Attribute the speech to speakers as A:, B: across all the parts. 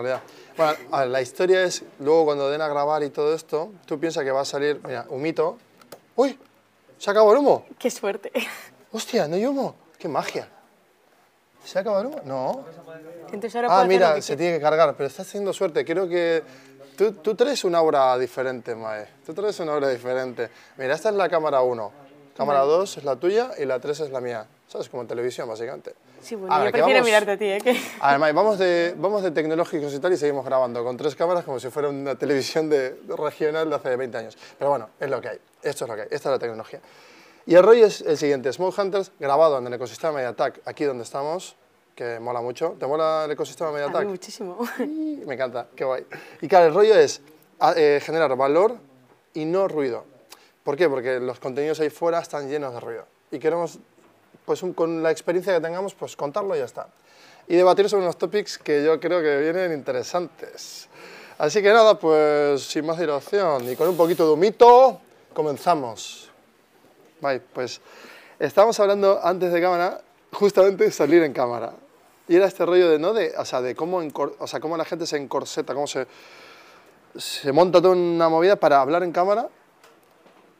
A: en realidad. Bueno, a ver, la historia es, luego cuando den a grabar y todo esto, tú piensas que va a salir, mira, humito. ¡Uy! ¿Se acabó el humo?
B: Qué suerte.
A: ¡Hostia, no hay humo! ¡Qué magia! ¿Se acabó el humo? No.
B: Entonces ahora
A: Ah, mira, se tiene que cargar, pero estás teniendo suerte. Creo que tú, tú traes una obra diferente, Mae. Tú traes una obra diferente. Mira, esta es la cámara 1. Cámara 2 es la tuya y la 3 es la mía. ¿Sabes? Como en televisión, básicamente.
B: Sí, bueno,
A: ver,
B: yo prefiero
A: vamos-
B: mirarte a ti, ¿eh? Que...
A: A ver, Mae, vamos de, vamos de tecnológicos y tal y seguimos grabando con tres cámaras como si fuera una televisión de, de regional de hace 20 años. Pero bueno, es lo que hay. Esto es lo que hay. Esta es la tecnología. Y el rollo es el siguiente. Smoke Hunters grabado en el ecosistema MediaTek, aquí donde estamos, que mola mucho. ¿Te mola el ecosistema
B: A mí
A: MediaTek?
B: muchísimo.
A: Me encanta, qué guay. Y claro, el rollo es a- eh, generar valor y no ruido. ¿Por qué? Porque los contenidos ahí fuera están llenos de ruido. Y queremos, pues un- con la experiencia que tengamos, pues contarlo y ya está. Y debatir sobre unos topics que yo creo que vienen interesantes. Así que nada, pues sin más dilación y con un poquito de humito, comenzamos. Vale, pues estábamos hablando antes de cámara, justamente salir en cámara. Y era este rollo de, ¿no? De, o sea, de cómo, o sea, cómo la gente se encorseta, cómo se, se monta toda una movida para hablar en cámara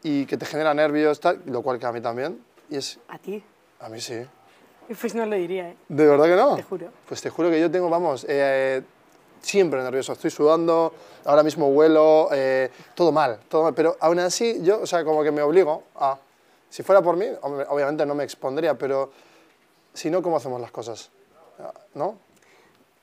A: y que te genera nervios, tal, lo cual que a mí también. Y es,
B: A ti.
A: A mí sí.
B: Pues no lo diría, ¿eh?
A: ¿De verdad que no?
B: Te juro.
A: Pues te juro que yo tengo, vamos, eh, siempre nervioso. Estoy sudando, ahora mismo vuelo, eh, todo mal, todo mal. Pero aún así, yo, o sea, como que me obligo a. Si fuera por mí, obviamente no me expondría, pero si no, ¿cómo hacemos las cosas? ¿No?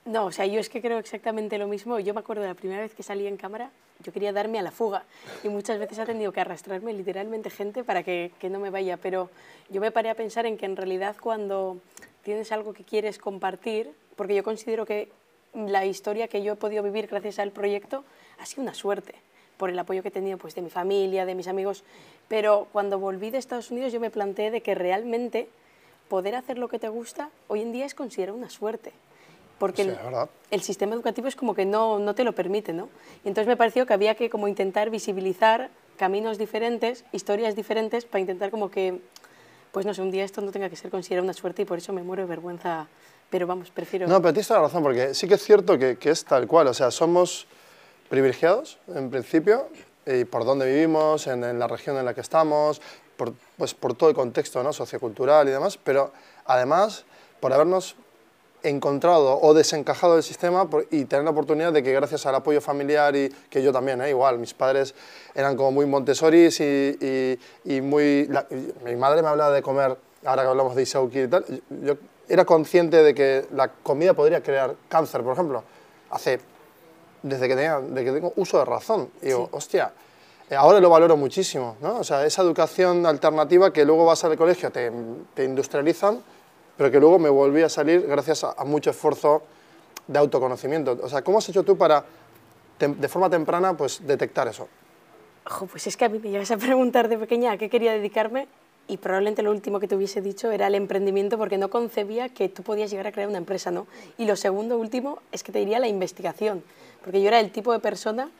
B: No, o sea, yo es que creo exactamente lo mismo. Yo me acuerdo de la primera vez que salí en cámara, yo quería darme a la fuga y muchas veces ha tenido que arrastrarme literalmente gente para que, no me vaya, pero yo me paré a pensar en que en realidad cuando tienes algo que quieres compartir, porque yo considero que la historia que yo he podido vivir gracias al proyecto ha sido una suerte por el apoyo que he tenido pues, de mi familia, de mis amigos, pero cuando volví de Estados Unidos yo me planteé de que realmente poder hacer lo que te gusta hoy en día es considerado una suerte. Porque
A: Sí,
B: el- el sistema educativo es como que no, no te lo permite, ¿no? Y entonces me pareció que había que como intentar visibilizar caminos diferentes, historias diferentes, para intentar como que, pues no sé, un día esto no tenga que ser considerado una suerte y por eso me muero de vergüenza, pero vamos, prefiero...
A: No, pero tienes toda la razón, porque sí que es cierto que, que es tal cual. O sea, somos privilegiados, en principio, y por dónde vivimos, en, en la región en la que estamos, por, pues por todo el contexto ¿no? sociocultural y demás, pero además por habernos encontrado o desencajado del sistema y tener la oportunidad de que gracias al apoyo familiar y que yo también, ¿eh? igual, mis padres eran como muy Montessoris y, y- y muy... la- y mi madre me hablaba de comer, ahora que hablamos de Isauki y tal, yo era consciente de que la comida podría crear cáncer, por ejemplo, hace... desde que, tenía, desde que tengo uso de razón. Y digo, hostia, eh, ahora lo valoro muchísimo, ¿no? O sea, esa educación alternativa que luego vas al colegio, te, te industrializan, pero que luego me volví a salir gracias a, mucho esfuerzo de autoconocimiento. O sea, ¿cómo has hecho tú para, de forma temprana, pues, detectar eso?
B: Ojo, pues es que a mí me llegas a preguntar de pequeña a qué quería dedicarme y probablemente lo último que te hubiese dicho era el emprendimiento porque no concebía que tú podías llegar a crear una empresa, ¿no? Y lo segundo, último, es que te diría la investigación, porque yo era el tipo de persona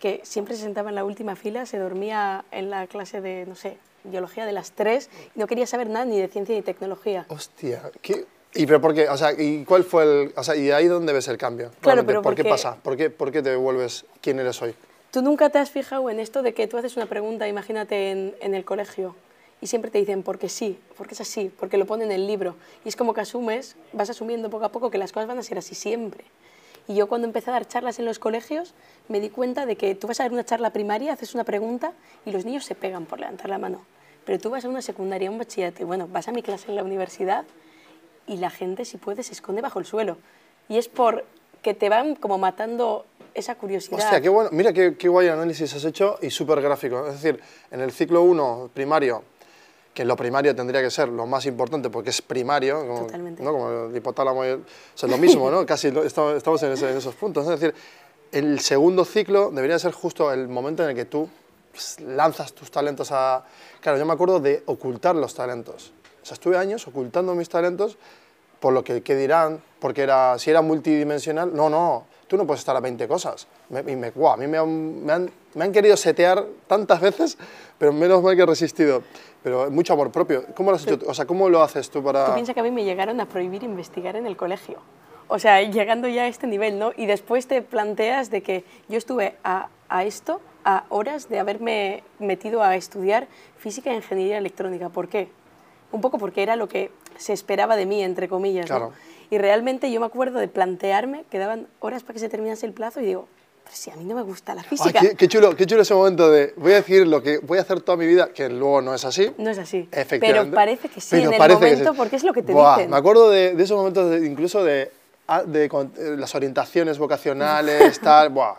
B: que siempre se sentaba en la última fila, se dormía en la clase de, no sé, biología de las tres y no quería saber nada ni de ciencia ni tecnología.
A: Hostia, ¿qué? ¿Y pero por qué? O sea, ¿y cuál fue el...? O sea, ¿y ahí dónde ves el cambio?
B: Claro, pero
A: ¿Por qué pasa? ¿Por qué, ¿Por qué te vuelves quién eres hoy?
B: ¿Tú nunca te has fijado en esto de que tú haces una pregunta, imagínate, en, en el colegio, y siempre te dicen porque sí, porque es así, porque lo pone en el libro? Y es como que asumes, vas asumiendo poco a poco que las cosas van a ser así siempre. Y yo cuando empecé a dar charlas en los colegios, me di cuenta de que tú vas a dar una charla primaria, haces una pregunta y los niños se pegan por levantar la mano. Pero tú vas a una secundaria, un bachillerato, bueno, vas a mi clase en la universidad y la gente, si puede, se esconde bajo el suelo. Y es por que te van como matando esa curiosidad.
A: Hostia, qué bueno. Mira qué, qué guay análisis has hecho y súper gráfico. Es decir, en el ciclo 1 primario, que lo primario tendría que ser lo más importante porque es primario, como,
B: Totalmente.
A: ¿no? como el hipotálamo, el- o sea, lo mismo, ¿no? Casi lo- estamos, en, ese- en esos puntos. Es decir, el segundo ciclo debería ser justo el momento en el que tú pues, lanzas tus talentos a... Claro, yo me acuerdo de ocultar los talentos. O sea, estuve años ocultando mis talentos por lo que, que dirán, porque era, si era multidimensional, no, no, tú no puedes estar a 20 cosas. Me, y me, guau, a mí me han, me, han, me han querido setear tantas veces, pero menos mal que he resistido. Pero mucho amor propio. ¿Cómo lo has hecho? tú? O sea, ¿cómo lo haces tú para...?
B: Tú piensas que a mí me llegaron a prohibir investigar en el colegio. O sea, llegando ya a este nivel, ¿no? Y después te planteas de que yo estuve a, a esto, a horas de haberme metido a estudiar física e ingeniería electrónica. ¿Por qué? Un poco porque era lo que se esperaba de mí, entre comillas. ¿no? Y realmente yo me acuerdo de plantearme, que daban horas para que se terminase el plazo y digo, pero si a mí no me gusta la física.
A: qué, chulo, qué chulo ese momento de voy a decir lo que voy a hacer toda mi vida, que luego no es así.
B: No es así.
A: Efectivamente.
B: Pero parece que sí en el momento porque es lo que te dicen.
A: Me acuerdo de, de esos momentos de, incluso de, ah, de, eh, las orientaciones vocacionales, tal. Buah,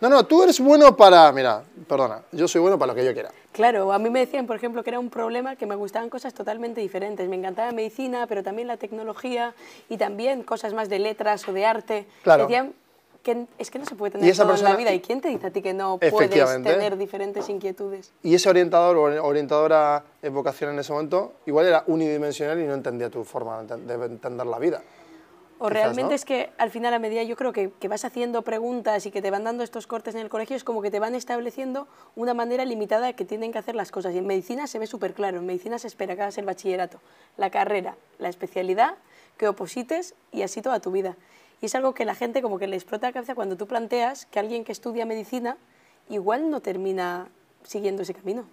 A: no, no, tú eres bueno para, mira, perdona, yo soy bueno para lo que yo quiera.
B: Claro, a mí me decían, por ejemplo, que era un problema que me gustaban cosas totalmente diferentes. Me encantaba medicina, pero también la tecnología y también cosas más de letras o de arte.
A: Claro.
B: Decían que es que no se puede tener todo en la vida. ¿Y quién te dice a ti que no puedes tener diferentes inquietudes?
A: Y ese orientador o orientadora en vocación en ese momento igual era unidimensional y no entendía tu forma de entender la vida.
B: O realmente es que al final a medida yo creo que, que, vas haciendo preguntas y que te van dando estos cortes en el colegio es como que te van estableciendo una manera limitada que tienen que hacer las cosas. Y en medicina se ve súper claro, en medicina se espera que hagas el bachillerato, la carrera, la especialidad, que oposites y así toda tu vida. Y es algo que la gente como que le explota la cabeza cuando tú planteas que alguien que estudia medicina igual no termina siguiendo ese camino.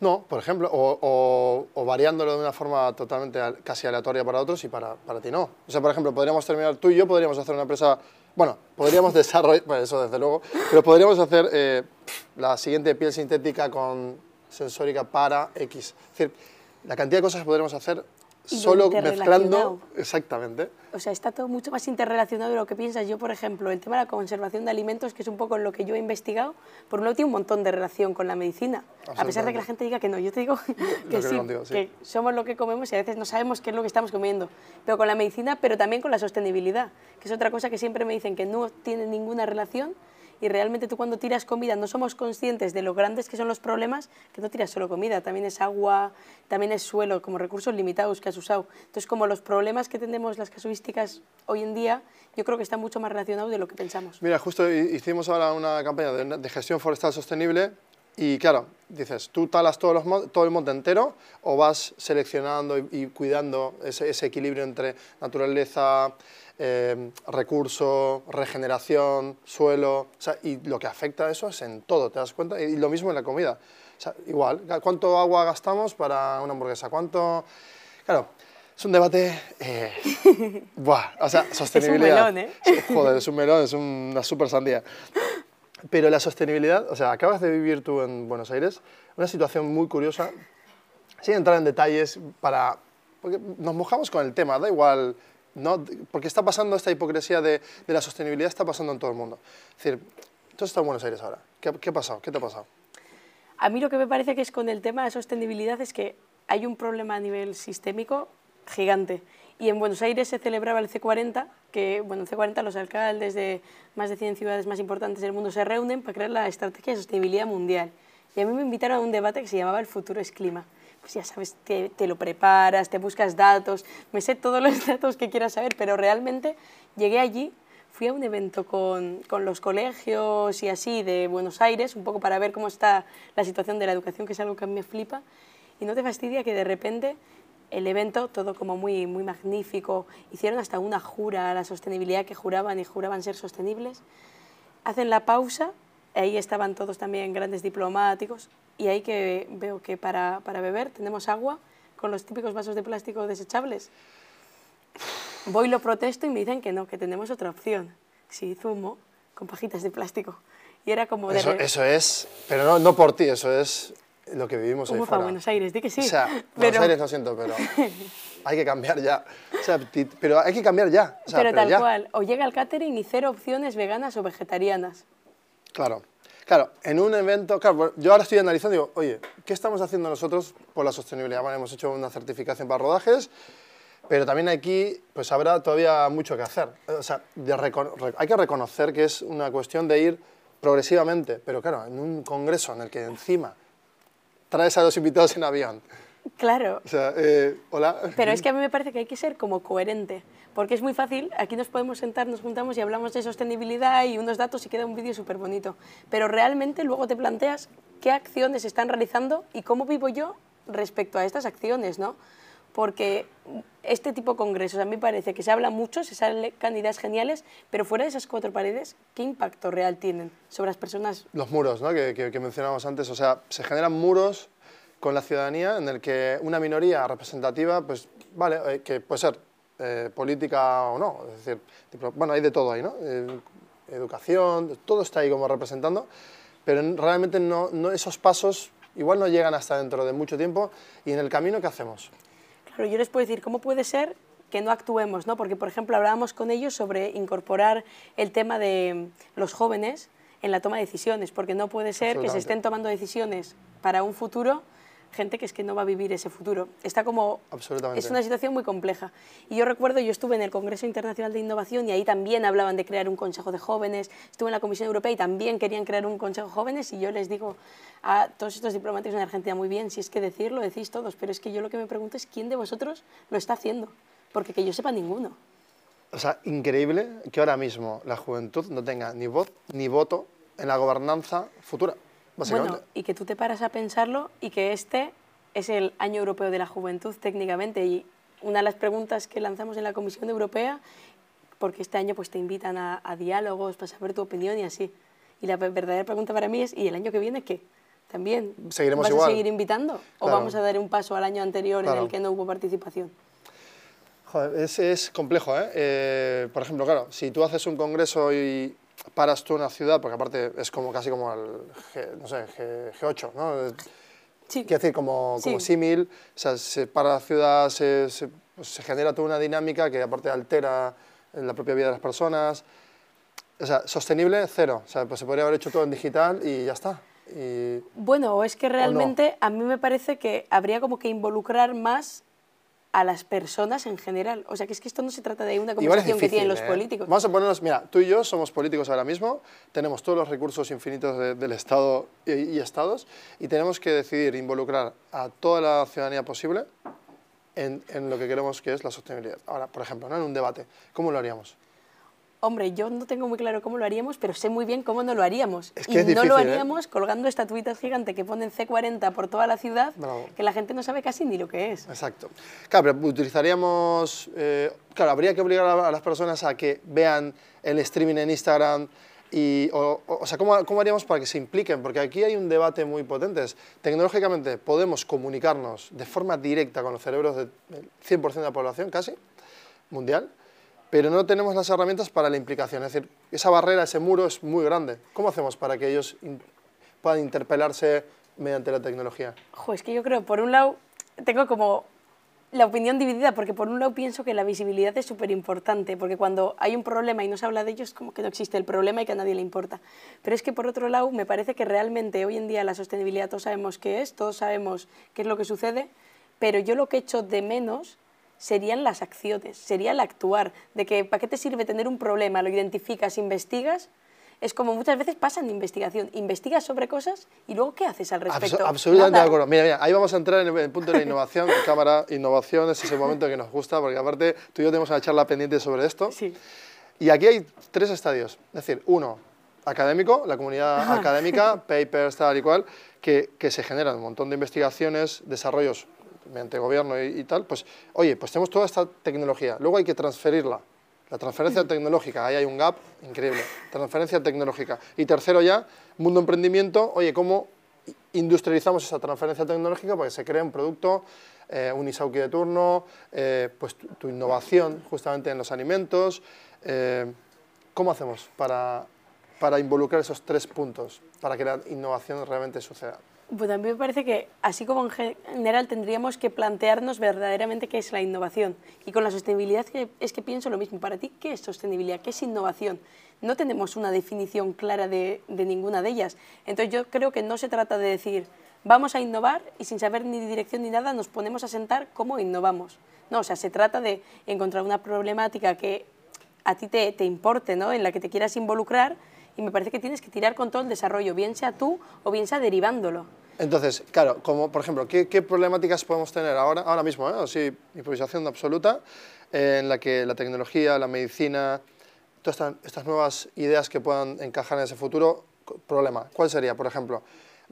A: No, por ejemplo, o, variándolo de una forma totalmente casi aleatoria para otros y para, para, ti no. O sea, por ejemplo, podríamos terminar, tú y yo podríamos hacer una empresa, bueno, podríamos desarrollar, eso desde luego, pero podríamos hacer eh, la siguiente piel sintética con sensórica para X. Es decir, la cantidad de cosas que podríamos hacer solo mezclando. Exactamente.
B: O sea, está todo mucho más interrelacionado de lo que piensas. Yo, por ejemplo, el tema de la conservación de alimentos, que es un poco lo que yo he investigado, por un lado tiene un montón de relación con la medicina. A pesar de que la gente diga que no, yo te digo que, sí, que somos lo que comemos y a veces no sabemos qué es lo que estamos comiendo. Pero con la medicina, pero también con la sostenibilidad, que es otra cosa que siempre me dicen que no tiene ninguna relación y realmente tú cuando tiras comida no somos conscientes de lo grandes que son los problemas, que no tiras solo comida, también es agua, también es suelo, como recursos limitados que has usado. Entonces, como los problemas que tenemos las casuísticas hoy en día, yo creo que están mucho más relacionados de lo que pensamos.
A: Mira, justo hicimos ahora una campaña de, gestión forestal sostenible y claro, dices, tú talas todos los, todo el monte entero o vas seleccionando y, cuidando ese, ese, equilibrio entre naturaleza, eh, recurso, regeneración, suelo, y lo que afecta a eso es en todo, ¿te das cuenta? Y lo mismo en la comida. igual, ¿cuánto agua gastamos para una hamburguesa? ¿Cuánto...? Claro, es un debate... Eh, buah, o sea, sostenibilidad.
B: Es un melón, ¿eh?
A: Joder, es un melón, es una super sandía. Pero la sostenibilidad, o sea, acabas de vivir tú en Buenos Aires, una situación muy curiosa, sin entrar en detalles para... Porque nos mojamos con el tema, da igual no, porque está pasando esta hipocresía de, de, la sostenibilidad, está pasando en todo el mundo. Es decir, tú estás en Buenos Aires ahora. ¿Qué, ¿Qué ha pasado? ¿Qué te ha pasado?
B: A mí lo que me parece que es con el tema de sostenibilidad es que hay un problema a nivel sistémico gigante. Y en Buenos Aires se celebraba el C40, que bueno, el C40 los alcaldes de más de 100 ciudades más importantes del mundo se reúnen para crear la estrategia de sostenibilidad mundial. Y a mí me invitaron a un debate que se llamaba El futuro es clima pues ya sabes, te, te, lo preparas, te buscas datos, me sé todos los datos que quieras saber, pero realmente llegué allí, fui a un evento con, con, los colegios y así de Buenos Aires, un poco para ver cómo está la situación de la educación, que es algo que a mí me flipa, y no te fastidia que de repente el evento, todo como muy, muy magnífico, hicieron hasta una jura a la sostenibilidad que juraban y juraban ser sostenibles, hacen la pausa, ahí estaban todos también grandes diplomáticos, y ahí que veo que para, para beber tenemos agua con los típicos vasos de plástico desechables. Voy lo protesto y me dicen que no, que tenemos otra opción. Sí, zumo con pajitas de plástico. Y era como...
A: Eso, eso es, pero no, no por ti, eso es lo que vivimos ahí fuera.
B: para Buenos Aires, di que sí.
A: O sea, Buenos Aires lo siento, pero hay que cambiar ya. O sea, pero hay que cambiar ya.
B: O sea, pero, pero, tal cual, o llega el catering y cero opciones veganas o vegetarianas.
A: Claro. Claro, en un evento, claro, yo ahora estoy analizando y digo, oye, ¿qué estamos haciendo nosotros por la sostenibilidad? Bueno, hemos hecho una certificación para rodajes, pero también aquí pues habrá todavía mucho que hacer. O sea, hay que reconocer que es una cuestión de ir progresivamente, pero claro, en un congreso en el que encima traes a los invitados en avión,
B: Claro.
A: O sea, eh, hola.
B: Pero es que a mí me parece que hay que ser como coherente, porque es muy fácil, aquí nos podemos sentar, nos juntamos y hablamos de sostenibilidad y unos datos y queda un vídeo súper bonito, pero realmente luego te planteas qué acciones están realizando y cómo vivo yo respecto a estas acciones, ¿no? porque este tipo de congresos a mí parece que se habla mucho, se salen candidatas geniales, pero fuera de esas cuatro paredes, ¿qué impacto real tienen sobre las personas?
A: Los muros, ¿no? que, que, que mencionábamos antes, o sea, se generan muros con la ciudadanía en el que una minoría representativa, pues vale, eh, que puede ser eh, política o no, es decir, bueno, hay de todo ahí, ¿no? Eh, educación, todo está ahí como representando, pero realmente no, no, esos pasos igual no llegan hasta dentro de mucho tiempo y en el camino, ¿qué hacemos?
B: Claro, yo les puedo decir, ¿cómo puede ser que no actuemos? ¿no? Porque, por ejemplo, hablábamos con ellos sobre incorporar el tema de los jóvenes en la toma de decisiones, porque no puede ser que se estén tomando decisiones para un futuro gente que es que no va a vivir ese futuro. Está como... Es una situación muy compleja. Y yo recuerdo, yo estuve en el Congreso Internacional de Innovación y ahí también hablaban de crear un Consejo de Jóvenes, estuve en la Comisión Europea y también querían crear un Consejo de Jóvenes y yo les digo a todos estos diplomáticos en Argentina, muy bien, si es que decirlo, decís todos, pero es que yo lo que me pregunto es quién de vosotros lo está haciendo, porque que yo sepa ninguno.
A: O sea, increíble que ahora mismo la juventud no tenga ni voz ni voto en la gobernanza futura. Bueno,
B: y que tú te paras a pensarlo y que este es el Año Europeo de la Juventud técnicamente y una de las preguntas que lanzamos en la Comisión Europea, porque este año pues te invitan a, diálogos para saber tu opinión y así. Y la verdadera pregunta para mí es, ¿y el año que viene qué? ¿También
A: ¿Seguiremos
B: vas
A: igual?
B: a seguir invitando? ¿O vamos a dar un paso al año anterior en el que no hubo participación?
A: Joder, es, es complejo, ¿eh? ¿eh? Por ejemplo, claro, si tú haces un congreso y paras tú una ciudad, porque aparte es como casi como el G, no sé, G, 8 ¿no? Sí. Quiero decir, como, como símil, o sea, se para la ciudad, se, se, pues, se, genera toda una dinámica que aparte altera la propia vida de las personas. O sea, sostenible, cero. O sea, pues se podría haber hecho todo en digital y ya está. Y...
B: Bueno, es que realmente a mí me parece que habría como que involucrar más a las personas en general. O sea, que es que esto no se trata de una conversación que tienen los ¿eh? políticos.
A: Vamos a ponernos, mira, tú y yo somos políticos ahora mismo, tenemos todos los recursos infinitos del Estado y, Estados y tenemos que decidir involucrar a toda la ciudadanía posible en, en, lo que queremos que es la sostenibilidad. Ahora, por ejemplo, ¿no? en un debate, ¿cómo lo haríamos?
B: Hombre, yo no tengo muy claro cómo lo haríamos, pero sé muy bien cómo no lo haríamos. Es que y es difícil, no lo ¿eh? haríamos colgando estatuitas gigantes que ponen C40 por toda la ciudad, que la gente no sabe casi ni lo que es.
A: Exacto. Claro, pero utilizaríamos... Eh, claro, habría que obligar a, las personas a que vean el streaming en Instagram y, o, o, sea, ¿cómo, ¿cómo, haríamos para que se impliquen? Porque aquí hay un debate muy potente. Tecnológicamente podemos comunicarnos de forma directa con los cerebros del 100% de la población, casi, mundial, pero no tenemos las herramientas para la implicación. Es decir, esa barrera, ese muro es muy grande. ¿Cómo hacemos para que ellos puedan interpelarse mediante la tecnología?
B: Jo, es que yo creo, por un lado, tengo como la opinión dividida, porque por un lado pienso que la visibilidad es súper importante, porque cuando hay un problema y no se habla de ello, es como que no existe el problema y que a nadie le importa. Pero es que por otro lado, me parece que realmente hoy en día la sostenibilidad todos sabemos qué es, todos sabemos qué es lo que sucede, pero yo lo que echo de menos serían las acciones, sería el actuar, de que ¿para qué te sirve tener un problema? Lo identificas, investigas, es como muchas veces pasa en investigación, investigas sobre cosas y luego ¿qué haces al respecto?
A: absolutamente de acuerdo. Mira, mira, ahí vamos a entrar en el punto de la innovación, cámara, innovación, es ese momento que nos gusta, porque aparte tú y yo tenemos una charla pendiente sobre esto.
B: Sí.
A: Y aquí hay tres estadios, es decir, uno, académico, la comunidad académica, papers, tal y cual, que, que se generan un montón de investigaciones, desarrollos mediante gobierno y, tal, pues, oye, pues tenemos toda esta tecnología, luego hay que transferirla. La transferencia tecnológica, ahí hay un gap increíble. Transferencia tecnológica. Y tercero ya, mundo emprendimiento, oye, ¿cómo industrializamos esa transferencia tecnológica para que se cree un producto, eh, un Isauki de turno, eh, pues tu, innovación justamente en los alimentos? Eh, ¿Cómo hacemos para, para involucrar esos tres puntos, para que la innovación realmente suceda?
B: Pues a mí me parece que, así como en general, tendríamos que plantearnos verdaderamente qué es la innovación. Y con la sostenibilidad es que pienso lo mismo. Para ti, ¿qué es sostenibilidad? ¿Qué es innovación? No tenemos una definición clara de, de ninguna de ellas. Entonces yo creo que no se trata de decir, vamos a innovar y sin saber ni dirección ni nada nos ponemos a sentar cómo innovamos. No, o sea, se trata de encontrar una problemática que a ti te, te importe, ¿no? en la que te quieras involucrar y me parece que tienes que tirar con todo el desarrollo, bien sea tú o bien sea derivándolo.
A: Entonces, claro, como por ejemplo, ¿qué, problemáticas podemos tener ahora, ahora mismo? ¿eh? Sí, improvisación absoluta, en la que la tecnología, la medicina, todas estas, nuevas ideas que puedan encajar en ese futuro, problema. ¿Cuál sería, por ejemplo?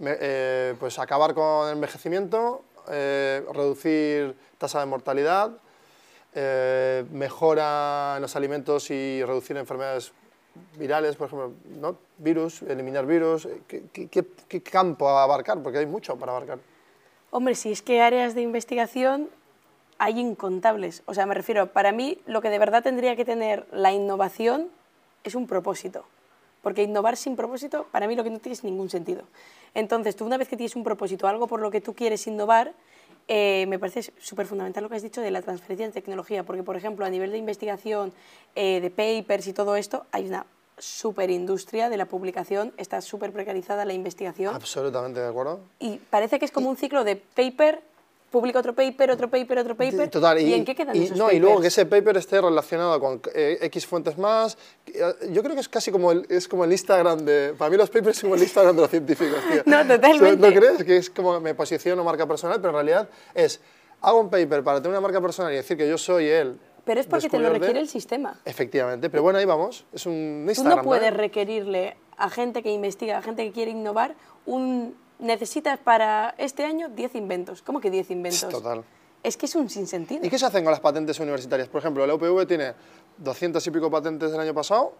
A: Eh, pues acabar con el envejecimiento eh, reducir tasa de mortalidad, eh, mejora en los alimentos y reducir enfermedades virales, por ejemplo, ¿no? virus, eliminar virus. ¿Qué, qué, campo abarcar? Porque hay mucho para abarcar.
B: Hombre, si es que áreas de investigación hay incontables. O sea, me refiero, para mí lo que de verdad tendría que tener la innovación es un propósito. Porque innovar sin propósito, para mí lo que no tiene es ningún sentido. Entonces, tú una vez que tienes un propósito, algo por lo que tú quieres innovar, eh, me parece súper fundamental lo que has dicho de la transferencia de tecnología, porque, por ejemplo, a nivel de investigación, eh, de papers y todo esto, hay una súper industria de la publicación, está súper precarizada la investigación.
A: Absolutamente de acuerdo.
B: Y parece que es como un ciclo de paper, publica otro paper, otro paper, otro paper.
A: Total,
B: y, en qué quedan
A: y,
B: esos
A: no,
B: papers?
A: Y luego que ese paper esté relacionado con eh, X fuentes más. eh, Yo creo que es casi como el, es como el Instagram de... Para mí los papers son como el Instagram de los científicos, tío.
B: No, totalmente.
A: ¿No crees? Que es como me posiciono marca personal, pero en realidad es... Hago un paper para tener una marca personal y decir que yo soy él.
B: Pero es porque te lo
A: de-
B: requiere el sistema.
A: Efectivamente, pero bueno, ahí vamos. Es un
B: Tú
A: Instagram.
B: no puedes
A: ¿no?
B: requerirle a gente que investiga, a gente que quiere innovar, un necesitas para este año 10 inventos. ¿Cómo que 10 inventos?
A: Total.
B: Es que es un sinsentido.
A: ¿Y qué se hacen con las patentes universitarias? Por ejemplo, la UPV tiene 200 y pico patentes del año pasado.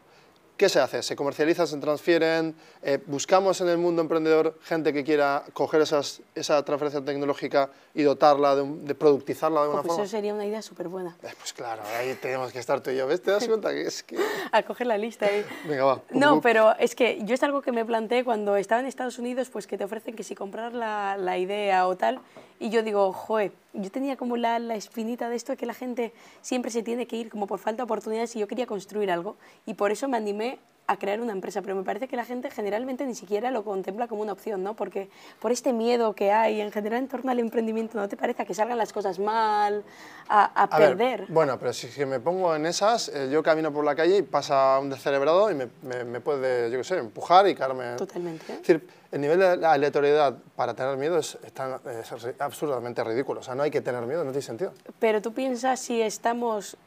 A: ¿Qué se hace? ¿Se comercializan, se transfieren? Eh, ¿Buscamos en el mundo emprendedor gente que quiera coger esas, esa transferencia tecnológica y dotarla, de, un- de productizarla de
B: Pues
A: forma?
B: eso sería una idea súper buena.
A: Eh, Pues claro, ahí tenemos que estar tú y yo. ¿Ves? ¿Te das cuenta que es que...?
B: A coger la lista ahí.
A: Venga, va.
B: No, pero es que yo es algo que me planteé cuando estaba en Estados Unidos, pues que te ofrecen que si comprar la, la idea o tal, y yo digo, joder, yo tenía como la, la espinita de esto que la gente siempre se tiene que ir como por falta de oportunidades y yo quería construir algo, y por eso me animé a crear una empresa, pero me parece que la gente generalmente ni siquiera lo contempla como una opción, ¿no? Porque por este miedo que hay en general en torno al emprendimiento, ¿no te parece a que salgan las cosas mal, a, a
A: A ver,
B: perder?
A: bueno, pero si, si me pongo en esas, eh, yo camino por la calle y pasa un descerebrado y me, me- me puede, yo qué sé, empujar y caerme.
B: Totalmente. ¿eh?
A: Es decir, el nivel de la aleatoriedad para tener miedo es, es tan- es absurdamente ridículo. O sea, no hay que tener miedo, no tiene sentido.
B: Pero tú piensas si estamos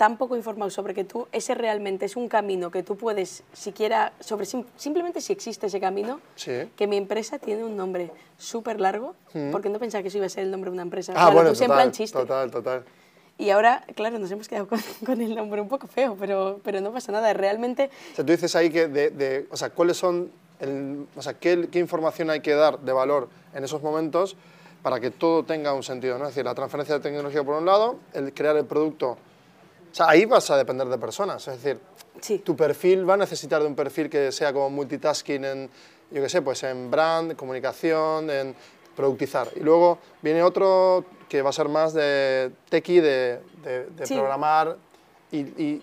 B: tan poco informados sobre que tú, ese realmente es un camino que tú puedes, siquiera, sobre sim- simplemente si existe ese camino,
A: Sí.
B: que mi empresa tiene un nombre súper largo, porque no pensaba que eso iba a ser el nombre de una empresa.
A: Ah,
B: lo
A: bueno, total,
B: chiste.
A: total, total.
B: Y ahora, claro, nos hemos quedado con, con el nombre un poco feo, pero, pero no pasa nada. Realmente,
A: O sea, tú dices ahí que, de, de- o sea, cuáles son, el- o sea, qué, qué información hay que dar de valor en esos momentos para que todo tenga un sentido, ¿no? Es decir, la transferencia de tecnología por un lado, el crear el producto. O sea, ahí vas a depender de personas, es decir,
B: sí.
A: tu perfil va a necesitar de un perfil que sea como multitasking en, yo qué sé, pues en brand, comunicación, en productizar. Y luego viene otro que va a ser más de techie, de, de, de
B: Sí.
A: programar. Y, y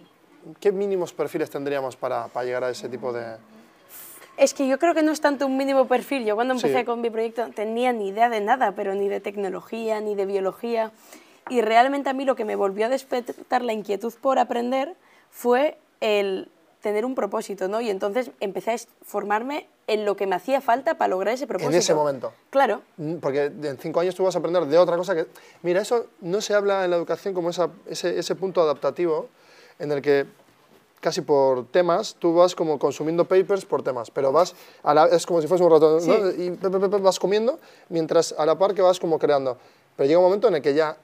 A: qué mínimos perfiles tendríamos para, para llegar a ese tipo de...?
B: Es que yo creo que no es tanto un mínimo perfil. Yo cuando empecé
A: Sí.
B: con mi proyecto no tenía ni idea de nada, pero ni de tecnología, ni de biología. Y realmente a mí lo que me volvió a despertar la inquietud por aprender fue el tener un propósito, ¿no? Y entonces empecé a formarme en lo que me hacía falta para lograr ese propósito.
A: ese momento.
B: Claro.
A: Mm, Porque en cinco años tú vas a aprender de otra cosa que... Mira, eso no se habla en la educación como esa- ese, ese punto adaptativo en el que casi por temas tú vas como consumiendo papers por temas, pero vas, a la- es como si fuese un ratón, ¿no?
B: Sí.
A: Y pe, pe, vas comiendo mientras a la par que vas como creando. Pero llega un momento en el que ya,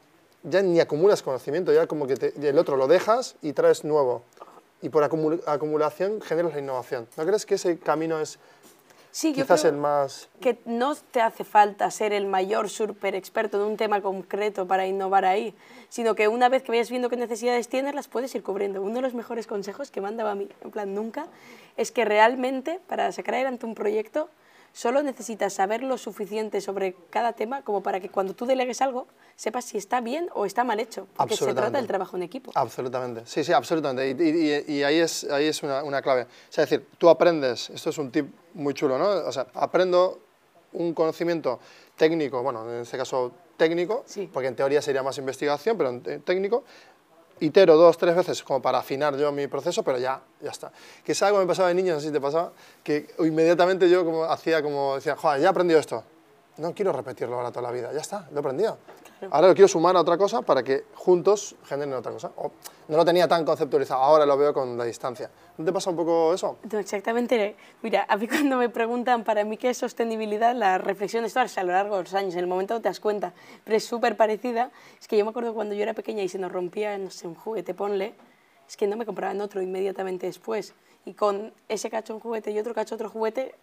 A: ya ni acumulas conocimiento, ya como que te- el otro lo dejas y traes nuevo. Y por acumul- acumulación generas la innovación. ¿No crees que ese camino es
B: Sí, yo
A: quizás
B: creo
A: el más...
B: que no te hace falta ser el mayor super experto en un tema concreto para innovar ahí, sino que una vez que vayas viendo qué necesidades tienes, las puedes ir cubriendo. Uno de los mejores consejos que me han dado a mí, en plan nunca, es que realmente para sacar adelante un proyecto solo necesitas saber lo suficiente sobre cada tema como para que cuando tú delegues algo sepas si está bien o está mal hecho, porque se trata del trabajo en equipo.
A: Absolutamente, sí, sí, absolutamente. Y, y- y- y ahí es, ahí es una, una clave. O sea, es decir, tú aprendes, esto es un tip muy chulo, ¿no? O sea, aprendo un conocimiento técnico, bueno, en este caso técnico,
B: Sí.
A: porque en teoría sería más investigación, pero en te- técnico, itero dos, tres veces como para afinar yo mi proceso, pero ya, ya está. Que es algo que me pasaba de niño, no sé si te pasaba, que inmediatamente yo como hacía como, decía, joder, ya he aprendido esto. No quiero repetirlo ahora toda la vida, ya está, lo he aprendido. Ahora lo quiero sumar a otra cosa para que juntos generen otra cosa. no lo tenía tan conceptualizado, ahora lo veo con la distancia. ¿No te pasa un poco eso?
B: No, exactamente. Mira, a mí cuando me preguntan para mí qué es sostenibilidad, la reflexión es a lo largo de los años, en el momento no te das cuenta, pero es súper parecida. Es que yo me acuerdo cuando yo era pequeña y se nos rompía, no sé, un juguete, ponle, es que no me compraban otro inmediatamente después. Y con ese cacho un juguete y otro cacho otro juguete,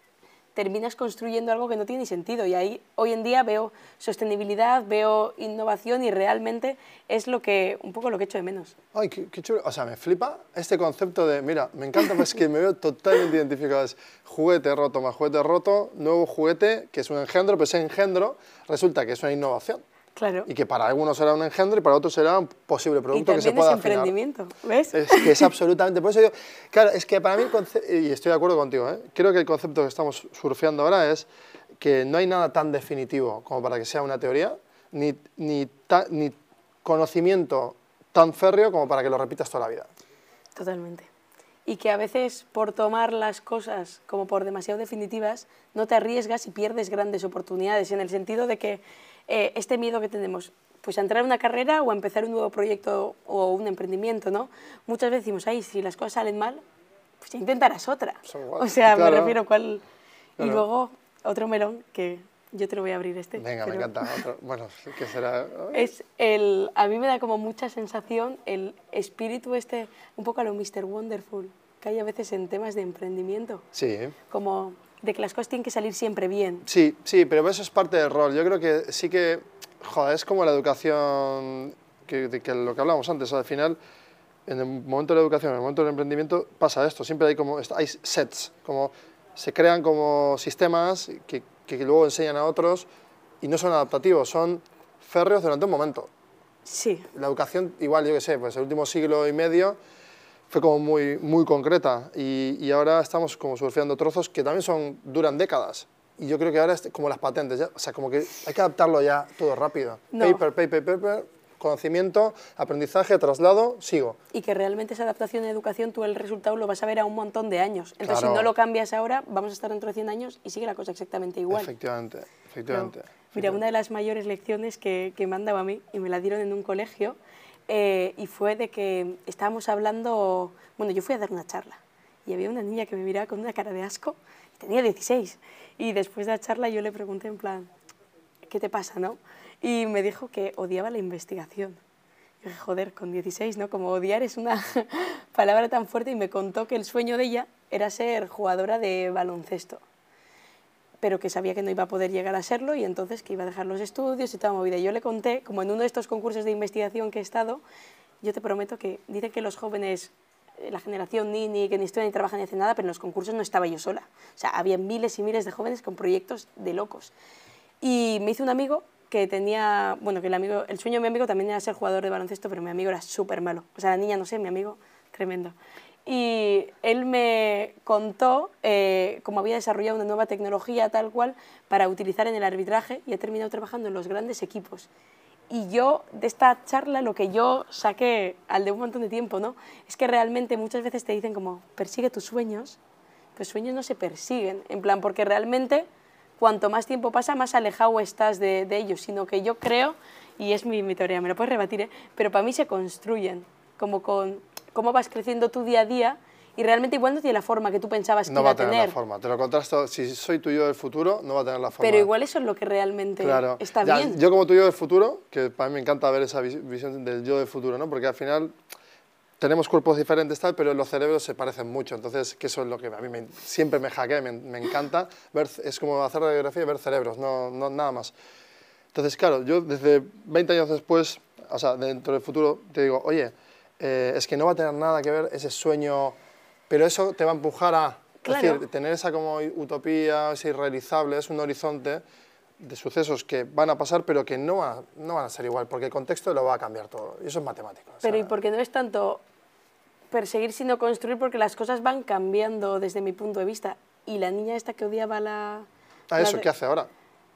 B: terminas construyendo algo que no tiene sentido. Y ahí hoy en día veo sostenibilidad, veo innovación y realmente es lo que, un poco lo que echo de menos.
A: Ay, qué, chulo. O sea, me flipa este concepto de, mira, me encanta, pues que me veo totalmente identificado. Es juguete roto más juguete roto, nuevo juguete, que es un engendro, pero ese engendro resulta que es una innovación.
B: Claro.
A: Y que para algunos será un engendro y para otros será un posible producto que se
B: pueda
A: es
B: emprendimiento, ¿ves?
A: Es que es absolutamente, por eso yo, claro, es que para mí, y estoy de acuerdo contigo, ¿eh? creo que el concepto que estamos surfeando ahora es que no hay nada tan definitivo como para que sea una teoría, ni, ni, ni conocimiento tan férreo como para que lo repitas toda la vida.
B: Totalmente. Y que a veces por tomar las cosas como por demasiado definitivas, no te arriesgas y pierdes grandes oportunidades, en el sentido de que eh, este miedo que tenemos, pues a entrar en una carrera o a empezar un nuevo proyecto o un emprendimiento, ¿no? Muchas veces decimos, ay, si las cosas salen mal, pues ya intentarás otra. O sea, me refiero cuál... Y luego otro melón que yo te lo voy a abrir este.
A: Venga, me encanta. Bueno, ¿qué será?
B: Es el, a mí me da como mucha sensación el espíritu este, un poco a lo Mr. Wonderful, que hay a veces en temas de emprendimiento.
A: Sí.
B: Como de que las cosas tienen que salir siempre bien.
A: Sí, sí, pero eso es parte del rol. Yo creo que sí que, joder, es como la educación, que, de que lo que hablábamos antes, al final, en el momento de la educación, en el momento del emprendimiento, pasa esto, siempre hay como, hay sets, como se crean como sistemas que, que luego enseñan a otros y no son adaptativos, son férreos durante un momento.
B: Sí.
A: La educación, igual, yo qué sé, pues el último siglo y medio fue como muy, muy concreta y, y, ahora estamos como surfeando trozos que también son, duran décadas. Y yo creo que ahora es como las patentes, ya, o sea, como que hay que adaptarlo ya todo rápido. Paper, paper, paper, conocimiento, aprendizaje, traslado, sigo.
B: Y que realmente esa adaptación de educación, tú el resultado lo vas a ver a un montón de años. Entonces, si no lo cambias ahora, vamos a estar dentro de 100 años y sigue la cosa exactamente igual.
A: Efectivamente, efectivamente.
B: Mira, una de las mayores lecciones que, que me han dado a mí, y me la dieron en un colegio, eh, y fue de que estábamos hablando, bueno, yo fui a dar una charla y había una niña que me miraba con una cara de asco, tenía 16, y después de la charla yo le pregunté en plan, ¿qué te pasa, no? Y me dijo que odiaba la investigación. Y dije, joder, con 16, ¿no? Como odiar es una palabra tan fuerte y me contó que el sueño de ella era ser jugadora de baloncesto pero que sabía que no iba a poder llegar a serlo y entonces que iba a dejar los estudios y toda movida. Yo le conté, como en uno de estos concursos de investigación que he estado, yo te prometo que dice que los jóvenes, eh, la generación Nini, que ni estudian ni trabajan ni hacen nada, pero en los concursos no estaba yo sola. O sea, había miles y miles de jóvenes con proyectos de locos. Y me hizo un amigo que tenía, bueno, que el, amigo, el sueño de mi amigo también era ser jugador de baloncesto, pero mi amigo era súper malo. O sea, la niña, no sé, mi amigo, tremendo y él me contó eh, cómo había desarrollado una nueva tecnología tal cual para utilizar en el arbitraje y ha terminado trabajando en los grandes equipos. Y yo, de esta charla, lo que yo saqué al de un montón de tiempo, ¿no? Es que realmente muchas veces te dicen como, persigue tus sueños, pero sueños no se persiguen, en plan, porque realmente cuanto más tiempo pasa, más alejado estás de, de ellos, sino que yo creo, y es mi, mi teoría, me lo puedes rebatir, ¿eh? pero para mí se construyen, como con cómo vas creciendo tu día a día y realmente igual no tiene la forma que tú pensabas que
A: no
B: iba
A: a
B: tener.
A: No va a tener la forma, te lo contrasto, si soy tu yo del futuro, no va a tener la forma.
B: Pero igual eso es lo que realmente está bien.
A: Yo como tu yo del futuro, que para mí me encanta ver esa visión del yo del futuro, ¿no? porque al final tenemos cuerpos diferentes tal, pero los cerebros se parecen mucho, entonces que eso es lo que a mí siempre me hackea, me, me, encanta, ver, es como hacer radiografía y ver cerebros, no, no nada más. Entonces, claro, yo desde 20 años después, o sea, dentro del futuro, te digo, oye, eh, es que no va a tener nada que ver ese sueño, pero eso te va a empujar a decir, tener esa como utopía, ese irrealizable, es un horizonte de sucesos que van a pasar, pero que no, no van a ser igual, porque el contexto lo va a cambiar todo, y eso es matemático.
B: Pero y porque no es tanto perseguir, sino construir, porque las cosas van cambiando desde mi punto de vista. Y la niña esta que odiaba la...
A: ¿A eso qué hace ahora?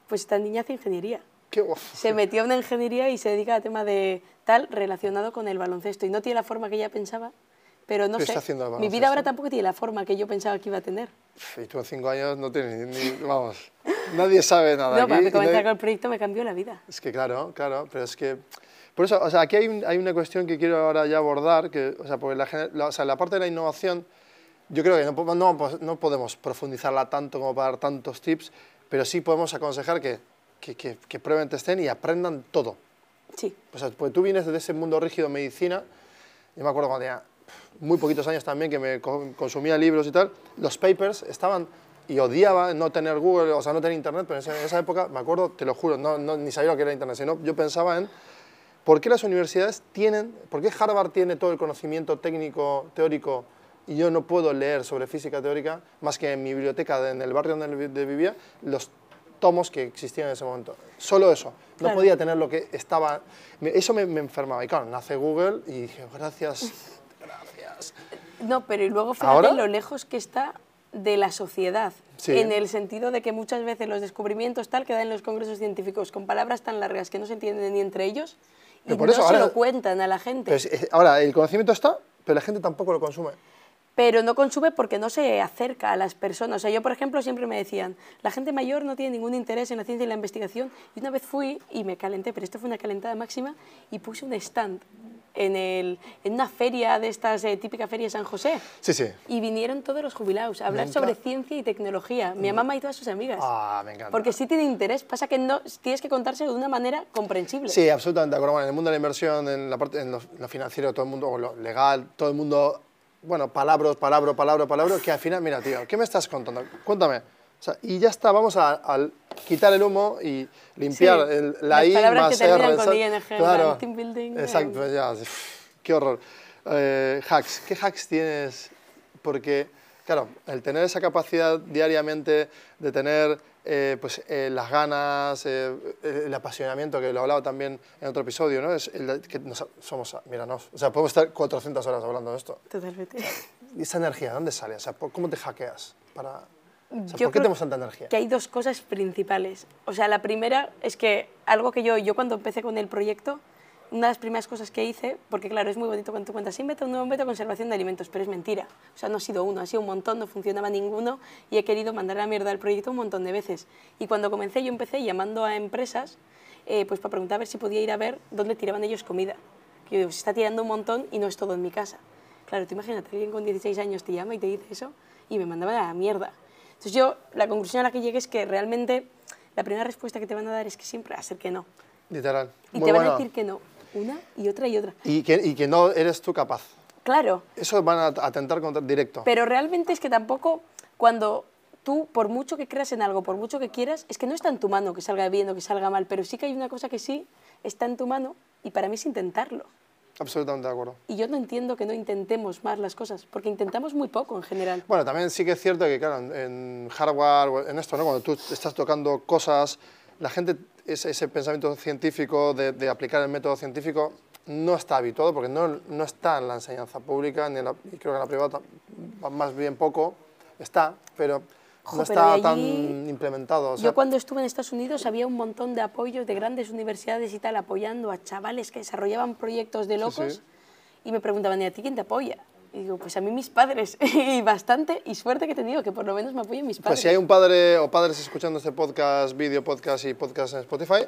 B: Pues esta niña hace ingeniería.
A: Qué
B: se metió en una ingeniería y se dedica a tema de tal relacionado con el baloncesto y no tiene la forma que ella pensaba pero no
A: ¿Qué
B: sé,
A: está haciendo el
B: mi vida ahora tampoco tiene la forma que yo pensaba que iba a tener.
A: Y tú en cinco años no tienes ni, ni- vamos, nadie sabe nada
B: No,
A: aquí.
B: para
A: y
B: comenzar
A: nadie-
B: con el proyecto me cambió la vida.
A: Es que claro, claro, pero es que... Por eso, o sea, aquí hay, un- hay una cuestión que quiero ahora ya abordar, que, o sea, porque la, la- o sea, la parte de la innovación, yo creo que no, no, pues, no podemos profundizarla tanto como para dar tantos tips, pero sí podemos aconsejar que, que, que, que prueben, testen y aprendan todo.
B: Sí,
A: O sea, porque tú vienes de ese mundo rígido de medicina, yo me acuerdo cuando tenía muy poquitos años también que me co- consumía libros y tal, los papers estaban y odiaba no tener Google, o sea, no tener internet, pero en esa, época, me acuerdo, te lo juro, no, no- ni sabía lo que era internet, sino yo pensaba en por qué las universidades tienen, por qué Harvard tiene todo el conocimiento técnico, teórico, y yo no puedo leer sobre física teórica, más que en mi biblioteca de- en el barrio donde vi- de vivía, los tomos que existían en ese momento. Solo eso. No
B: Claro.
A: podía tener lo que estaba... Eso me, me enfermaba. Y claro, nace Google y dije, gracias, gracias.
B: no, pero y luego fíjate
A: ¿Ahora?
B: lo lejos que está de la sociedad,
A: Sí.
B: en el sentido de que muchas veces los descubrimientos tal quedan en los congresos científicos con palabras tan largas que no se entienden ni entre ellos y
A: por
B: no
A: eso
B: se
A: ahora-
B: lo cuentan a la gente.
A: Pero es- es- ahora, el conocimiento está, pero la gente tampoco lo consume.
B: Pero no consume porque no se acerca a las personas. O sea, yo, por ejemplo, siempre me decían, la gente mayor no tiene ningún interés en la ciencia y la investigación. Y una vez fui y me calenté, pero esto fue una calentada máxima, y puse un stand en, el, en una feria de estas, eh, típica feria de San José.
A: Sí, sí.
B: Y vinieron todos los jubilados a hablar sobre ciencia y tecnología. Mi mamá y todas sus amigas.
A: Ah, me encanta.
B: Porque sí tiene interés, pasa que no, tienes que contárselo de una manera comprensible.
A: Sí, absolutamente. Bueno, en el mundo de la inversión, en la parte, en lo, lo financiero, todo el mundo, o lo legal, todo el mundo, bueno, palabras, palabra, palabra, palabra, que al final, mira, tío, ¿qué me estás contando? Cuéntame. O sea, y ya está, vamos a, quitar el humo y limpiar
B: Sí,
A: el- la
B: las
A: I
B: palabras
A: más
B: que terminan con. ING,
A: claro.
B: team building,
A: Exacto,
B: eh.
A: ya, uf, qué horror. Eh, hacks, ¿qué hacks tienes? Porque, claro, el tener esa capacidad diariamente de tener eh, pues, eh, las ganas, eh, el apasionamiento, que lo hablaba también en otro episodio, ¿no? Es el que nos- somos, míranos, o sea, podemos estar 400 horas hablando de esto.
B: Totalmente.
A: ¿Y esa energía, dónde sale? O sea, ¿por- ¿cómo te hackeas? Para, o sea,
B: Yo
A: ¿Por qué tenemos tanta energía?
B: que hay dos cosas principales. O sea, la primera es que algo que yo, yo cuando empecé con el proyecto, una de las primeras cosas que hice, porque claro, es muy bonito cuando tú cuentas, método, un nuevo método de conservación de alimentos, pero es mentira. O sea, no ha sido uno, ha sido un montón, no funcionaba ninguno y he querido mandar a la mierda el proyecto un montón de veces. Y cuando comencé, yo empecé llamando a empresas eh, pues para preguntar a ver si podía ir a ver dónde tiraban ellos comida. Que yo digo, se está tirando un montón y no es todo en mi casa. Claro, tú imagínate, alguien con 16 años te llama y te dice eso y me mandaba a la mierda. Entonces yo, la conclusión a la que llegué es que realmente la primera respuesta que te van a dar es que siempre va a ser que no.
A: Literal.
B: Y
A: Muy
B: te van
A: bueno.
B: a decir que no, una y otra y otra.
A: Y que, y que no eres tú capaz.
B: Claro,
A: Eso van a atentar contra directo.
B: pero realmente es que tampoco cuando tú, por mucho que creas en algo, por mucho que quieras, es que no está en tu mano que salga bien o que salga mal, pero sí que hay una cosa que sí está en tu mano y para mí es intentarlo.
A: Absolutamente de acuerdo.
B: Y yo no entiendo que no intentemos más las cosas, porque intentamos muy poco en general.
A: Bueno, también sí que es cierto que, claro, en- hardware, en esto, ¿no? cuando tú estás tocando cosas, la gente, ese, ese pensamiento científico de, de aplicar el método científico no está habituado porque no, no está en la enseñanza pública, ni en la, y creo que en la privada más bien poco está, pero no está
B: allí-
A: tan implementado. o sea,
B: Yo cuando estuve en Estados Unidos había un montón de apoyos de grandes universidades y tal apoyando a chavales que desarrollaban proyectos de locos
A: sí.
B: y me preguntaban, ¿y a ti quién te apoya? Y digo, pues a mí mis padres y bastante y suerte que he tenido que por lo menos me apoyen mis padres.
A: Pues si hay un padre o padres escuchando este podcast, vídeo podcast y podcast en Spotify,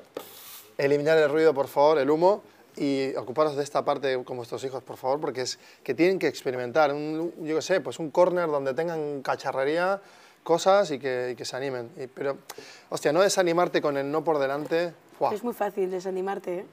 A: eliminar el ruido, por favor, el humo y ocuparos de esta parte con vuestros hijos, por favor, porque es que tienen que experimentar, un, yo qué sé, pues un corner donde tengan cacharrería, cosas y que, y que se animen. Y- pero, hostia, no desanimarte con el no por delante. ¡buah!
B: Es muy fácil desanimarte, ¿eh?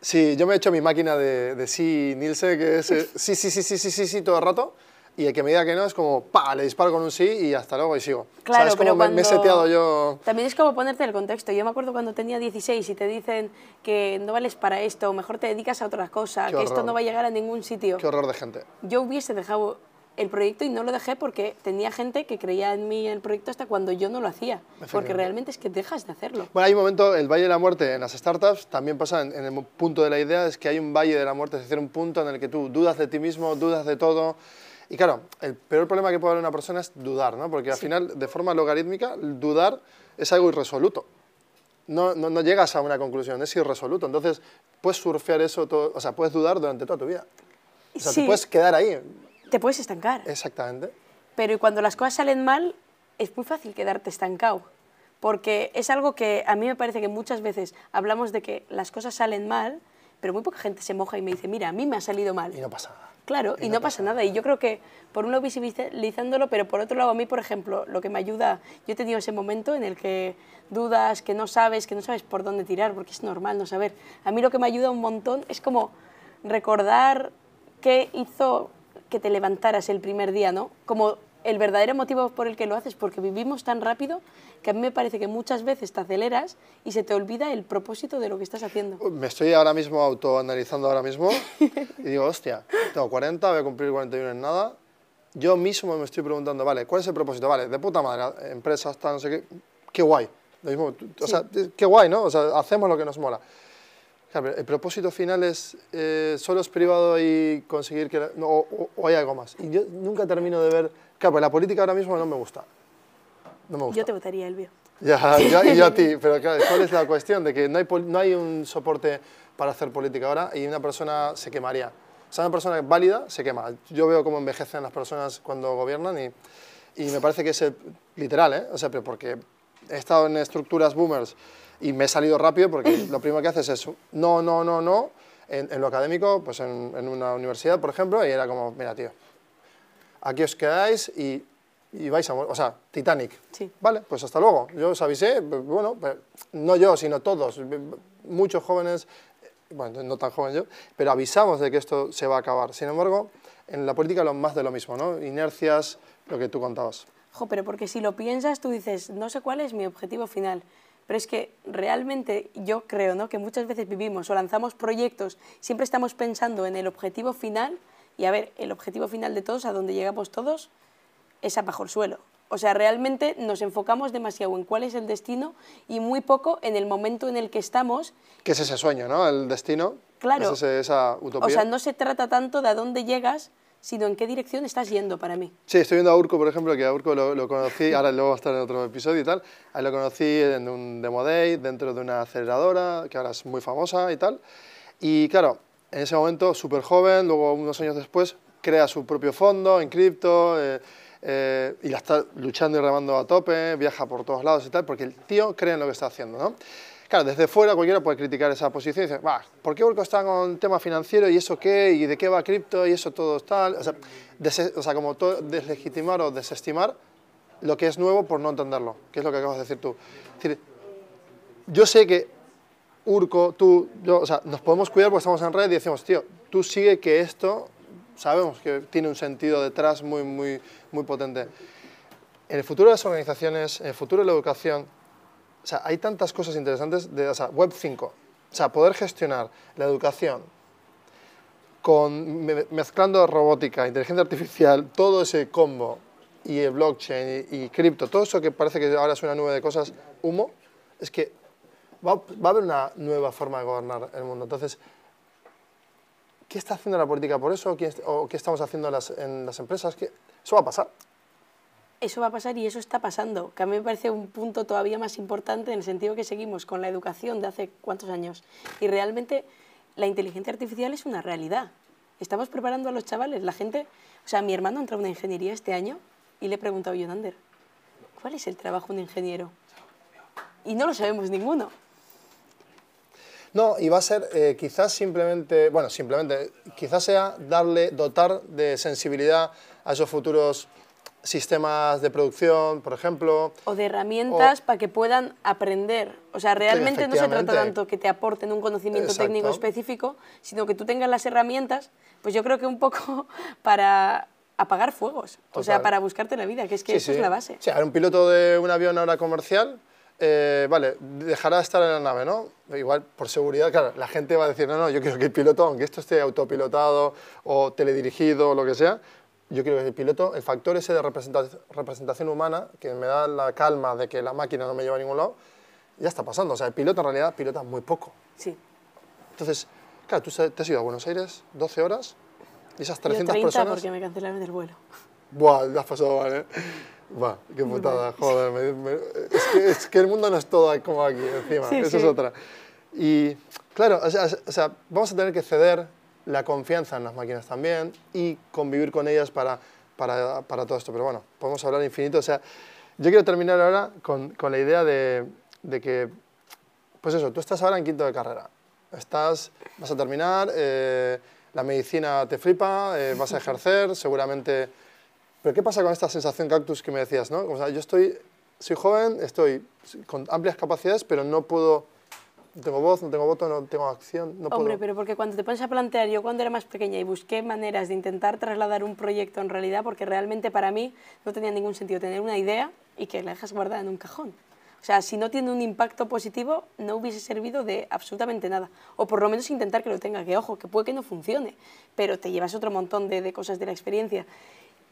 A: Sí, yo me he hecho mi máquina de, de sí, Nilse, que es eh, sí, sí, sí, sí, sí, sí, sí, todo el rato. Y el que me diga que no es como, pa, le disparo con un sí y hasta luego y sigo.
B: Claro,
A: ¿Sabes
B: pero
A: cómo me, me he seteado yo?
B: También es como ponerte el contexto. Yo me acuerdo cuando tenía 16 y te dicen que no vales para esto, mejor te dedicas a otra cosa,
A: Qué
B: que esto no va a llegar a ningún sitio.
A: Qué horror de gente.
B: yo hubiese dejado el proyecto y no lo dejé porque tenía gente que creía en mí en el proyecto hasta cuando yo no lo hacía. Porque realmente es que dejas de hacerlo.
A: Bueno, hay un momento, el Valle de la Muerte en las startups también pasa en, en el punto de la idea, es que hay un Valle de la Muerte, es decir, un punto en el que tú dudas de ti mismo, dudas de todo. Y claro, el peor problema que puede haber una persona es dudar, ¿no? Porque al final, de forma logarítmica, dudar es algo irresoluto. No, no, no llegas a una conclusión, es irresoluto. Entonces, puedes surfear eso, todo, o sea, puedes dudar durante toda tu vida. O sea,
B: Sí.
A: te puedes quedar ahí.
B: Te puedes estancar.
A: Exactamente.
B: Pero cuando las cosas salen mal, es muy fácil quedarte estancado. Porque es algo que a mí me parece que muchas veces hablamos de que las cosas salen mal, pero muy poca gente se moja y me dice, mira, a mí me ha salido mal.
A: Y no pasa nada.
B: Claro, y, no, pasa nada. Y yo creo que, por un lado, visibilizándolo, pero por otro lado, a mí, por ejemplo, lo que me ayuda, yo he tenido ese momento en el que dudas, que no sabes, que no sabes por dónde tirar, porque es normal no saber. A mí lo que me ayuda un montón es como recordar qué hizo que te levantaras el primer día, ¿no? Como el verdadero motivo por el que lo haces, porque vivimos tan rápido que a mí me parece que muchas veces te aceleras y se te olvida el propósito de lo que estás haciendo.
A: Me estoy ahora mismo autoanalizando ahora mismo y digo, hostia, tengo 40, voy a cumplir 41 en nada. Yo mismo me estoy preguntando, vale, ¿cuál es el propósito? Vale, de puta madre, empresas, tal, no sé qué, qué guay. mismo, o sea, qué guay, ¿no? O sea, hacemos lo que nos mola. El propósito final es eh, solo es privado y conseguir que... o, o, hay algo más. Y yo nunca termino de ver... Claro, pues la política ahora mismo no me gusta.
B: Yo te votaría, Elvio.
A: Ya, ya, y yo a ti, pero claro, ¿cuál es la cuestión? De que no hay, no hay un soporte para hacer política ahora y una persona se quemaría. O sea, una persona válida se quema. Yo veo cómo envejecen las personas cuando gobiernan y, y me parece que es literal, ¿eh? O sea, pero porque he estado en estructuras boomers y me he salido rápido porque lo primero que haces es no, no, no, no, en, en lo académico, pues en, en, una universidad, por ejemplo, y era como, mira, tío, aquí os quedáis y y vais a morir, o sea, Titanic.
B: Sí.
A: Vale, pues hasta luego. Yo os avisé, bueno, no yo, sino todos, muchos jóvenes, bueno, no tan joven yo, pero avisamos de que esto se va a acabar. Sin embargo, en la política lo más de lo mismo, ¿no? Inercias, lo que tú contabas.
B: Jo, pero porque si lo piensas, tú dices, no sé cuál es mi objetivo final. Pero es que realmente yo creo ¿no? que muchas veces vivimos o lanzamos proyectos, siempre estamos pensando en el objetivo final y a ver, el objetivo final de todos, a donde llegamos todos, es bajo el suelo. O sea, realmente nos enfocamos demasiado en cuál es el destino y muy poco en el momento en el que estamos.
A: Que es ese sueño, ¿no? El destino.
B: Claro.
A: Es esa utopía.
B: O sea, no se trata tanto de a dónde llegas, sino en qué dirección estás yendo para mí.
A: Sí, estoy viendo a Urco, por ejemplo, que a Urco lo, conocí, ahora luego va a estar en otro episodio y tal, ahí lo conocí en un Demo Day, dentro de una aceleradora, que ahora es muy famosa y tal. Y claro, en ese momento, súper joven, luego unos años después, crea su propio fondo en cripto, eh, eh, y la está luchando y remando a tope, viaja por todos lados y tal, porque el tío cree en lo que está haciendo, ¿no? Claro, desde fuera cualquiera puede criticar esa posición y decir, va, ¿por qué Urco está con tema financiero y eso qué? ¿Y de qué va cripto? ¿Y eso todo tal? O sea, o sea como deslegitimar o desestimar lo que es nuevo por no entenderlo, que es lo que acabas de decir tú. Es decir, yo sé que Urco, tú, yo, o sea, nos podemos cuidar porque estamos en red y decimos, tío, tú sigue que esto sabemos que tiene un sentido detrás muy, muy, muy potente. En el futuro de las organizaciones, en el futuro de la educación, o sea, hay tantas cosas interesantes de o sea, Web 5. O sea, poder gestionar la educación con, mezclando robótica, inteligencia artificial, todo ese combo, y blockchain y, cripto, todo eso que parece que ahora es una nube de cosas, humo, es que va, va a haber una nueva forma de gobernar el mundo. Entonces, ¿qué está haciendo la política por eso? ¿O qué estamos haciendo en las, empresas? Eso va a pasar.
B: Eso va a pasar y eso está pasando, que a mí me parece un punto todavía más importante en el sentido que seguimos con la educación de hace cuántos años. Y realmente la inteligencia artificial es una realidad. Estamos preparando a los chavales, la gente... O sea, mi hermano entró en una ingeniería este año y le he preguntado yo, Nander, ¿cuál es el trabajo de un ingeniero? Y no lo sabemos ninguno.
A: No, y va a ser eh, quizás simplemente, bueno, simplemente, quizás sea darle, dotar de sensibilidad a esos futuros sistemas de producción, por ejemplo.
B: O de herramientas para que puedan aprender. O sea, realmente no se trata tanto que te aporten un conocimiento técnico específico, sino que tú tengas las herramientas, pues yo creo que un poco para apagar fuegos, o sea, para buscarte la vida, que es que eso es la base.
A: Sí, un piloto de un avión ahora comercial eh, vale, dejará de estar en la nave, ¿no? Igual, por seguridad, claro, la gente va a decir, no, no, yo quiero que el piloto, aunque esto esté autopilotado o teledirigido o lo que sea, yo quiero que el piloto, el factor ese de representación humana, que me da la calma de que la máquina no me lleva a ningún lado, ya está pasando. O sea, el piloto en realidad pilota muy poco.
B: Sí.
A: Entonces, claro, tú te has ido a Buenos Aires 12 horas y esas 300
B: yo
A: 30 personas...
B: porque me cancelaron el vuelo.
A: Buah, te has pasado mal, ¿eh? Va, qué putada, joder. es, que, es, que, el mundo no es todo como aquí, encima. Eso es otra. Y claro, o sea, o sea, vamos a tener que ceder la confianza en las máquinas también y convivir con ellas para, para, para todo esto. Pero bueno, podemos hablar infinito. O sea, yo quiero terminar ahora con, con la idea de, de, que, pues eso, tú estás ahora en quinto de carrera. Estás, vas a terminar, eh, la medicina te flipa, eh, vas a ejercer, seguramente... Pero ¿qué pasa con esta sensación cactus que me decías? ¿no? O sea, yo estoy, soy joven, estoy con amplias capacidades, pero no puedo no tengo voz, no tengo voto, no tengo acción,
B: Hombre,
A: puedo...
B: pero porque cuando te pones a plantear, yo cuando era más pequeña y busqué maneras de intentar trasladar un proyecto en realidad, porque realmente para mí no tenía ningún sentido tener una idea y que la dejas guardada en un cajón. O sea, si no tiene un impacto positivo, no hubiese servido de absolutamente nada. O por lo menos intentar que lo tenga, que ojo, que puede que no funcione, pero te llevas otro montón de, de cosas de la experiencia.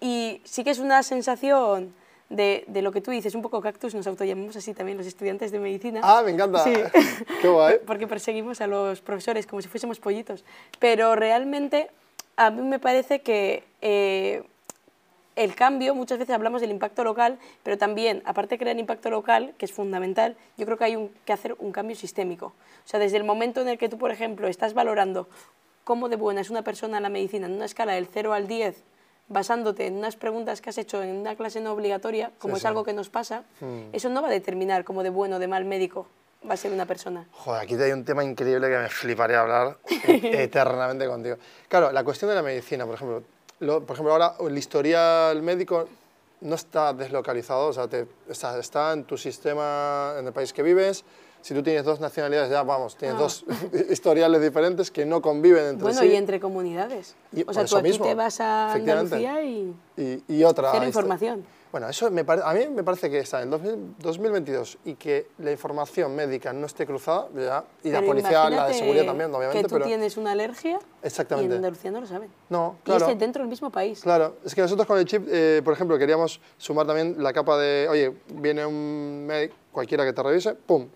B: Y sí que es una sensación de, de, lo que tú dices, un poco cactus, nos autollamamos así también los estudiantes de medicina.
A: Ah, me encanta.
B: Sí.
A: Qué guay.
B: Porque perseguimos a los profesores como si fuésemos pollitos. Pero realmente a mí me parece que eh, el cambio, muchas veces hablamos del impacto local, pero también, aparte de crear impacto local, que es fundamental, yo creo que hay un, que hacer un cambio sistémico. O sea, desde el momento en el que tú, por ejemplo, estás valorando cómo de buena es una persona en la medicina en una escala del 0 al 10, basándote en unas preguntas que has hecho en una clase no obligatoria, como
A: Sí,
B: es
A: sí.
B: algo que nos pasa,
A: Mm.
B: eso no va a determinar cómo de bueno o de mal médico va a ser una persona.
A: Joder, aquí hay un tema increíble que me fliparía hablar e- eternamente contigo. Claro, la cuestión de la medicina, por ejemplo. Lo- por ejemplo, ahora el historial médico no está deslocalizado, o sea, te- está, está en tu sistema, en el país que vives. Si tú tienes dos nacionalidades, ya vamos, tienes
B: Ah.
A: dos historiales diferentes que no conviven entre
B: Bueno,
A: sí.
B: y entre comunidades.
A: Y
B: o sea, tú aquí
A: mismo,
B: te vas a. Andalucía y
A: y, y otra.
B: cero información.
A: Bueno, eso me a mí me parece que está en 2000 2022 y que la información médica no esté cruzada, ya, y la policía, la de seguridad también, obviamente,
B: que tú
A: pero...
B: tienes una alergia y
A: Exactamente.
B: en Andalucía no lo saben.
A: No,
B: Y
A: claro.
B: es que dentro del mismo país.
A: Claro, es que nosotros con el chip, eh, por ejemplo, queríamos sumar también la capa de, oye, viene un médico, cualquiera que te revise, pum,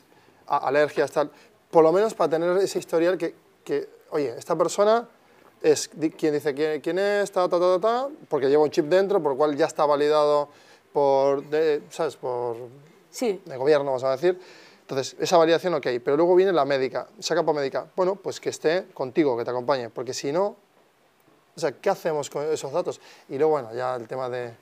A: a- alergias, tal. Por lo menos para tener ese historial que, que oye, esta persona es quien dice quién, quién es, ta, ta, ta, ta, porque lleva un chip dentro, por el cual ya está validado por, de- ¿sabes? Por
B: Sí,
A: de gobierno, vamos a decir. Entonces, esa validación, ok, pero luego viene la médica, esa capa médica. Bueno, pues que esté contigo, que te acompañe, porque si no, o sea, ¿qué hacemos con esos datos? Y luego, bueno, ya el tema de,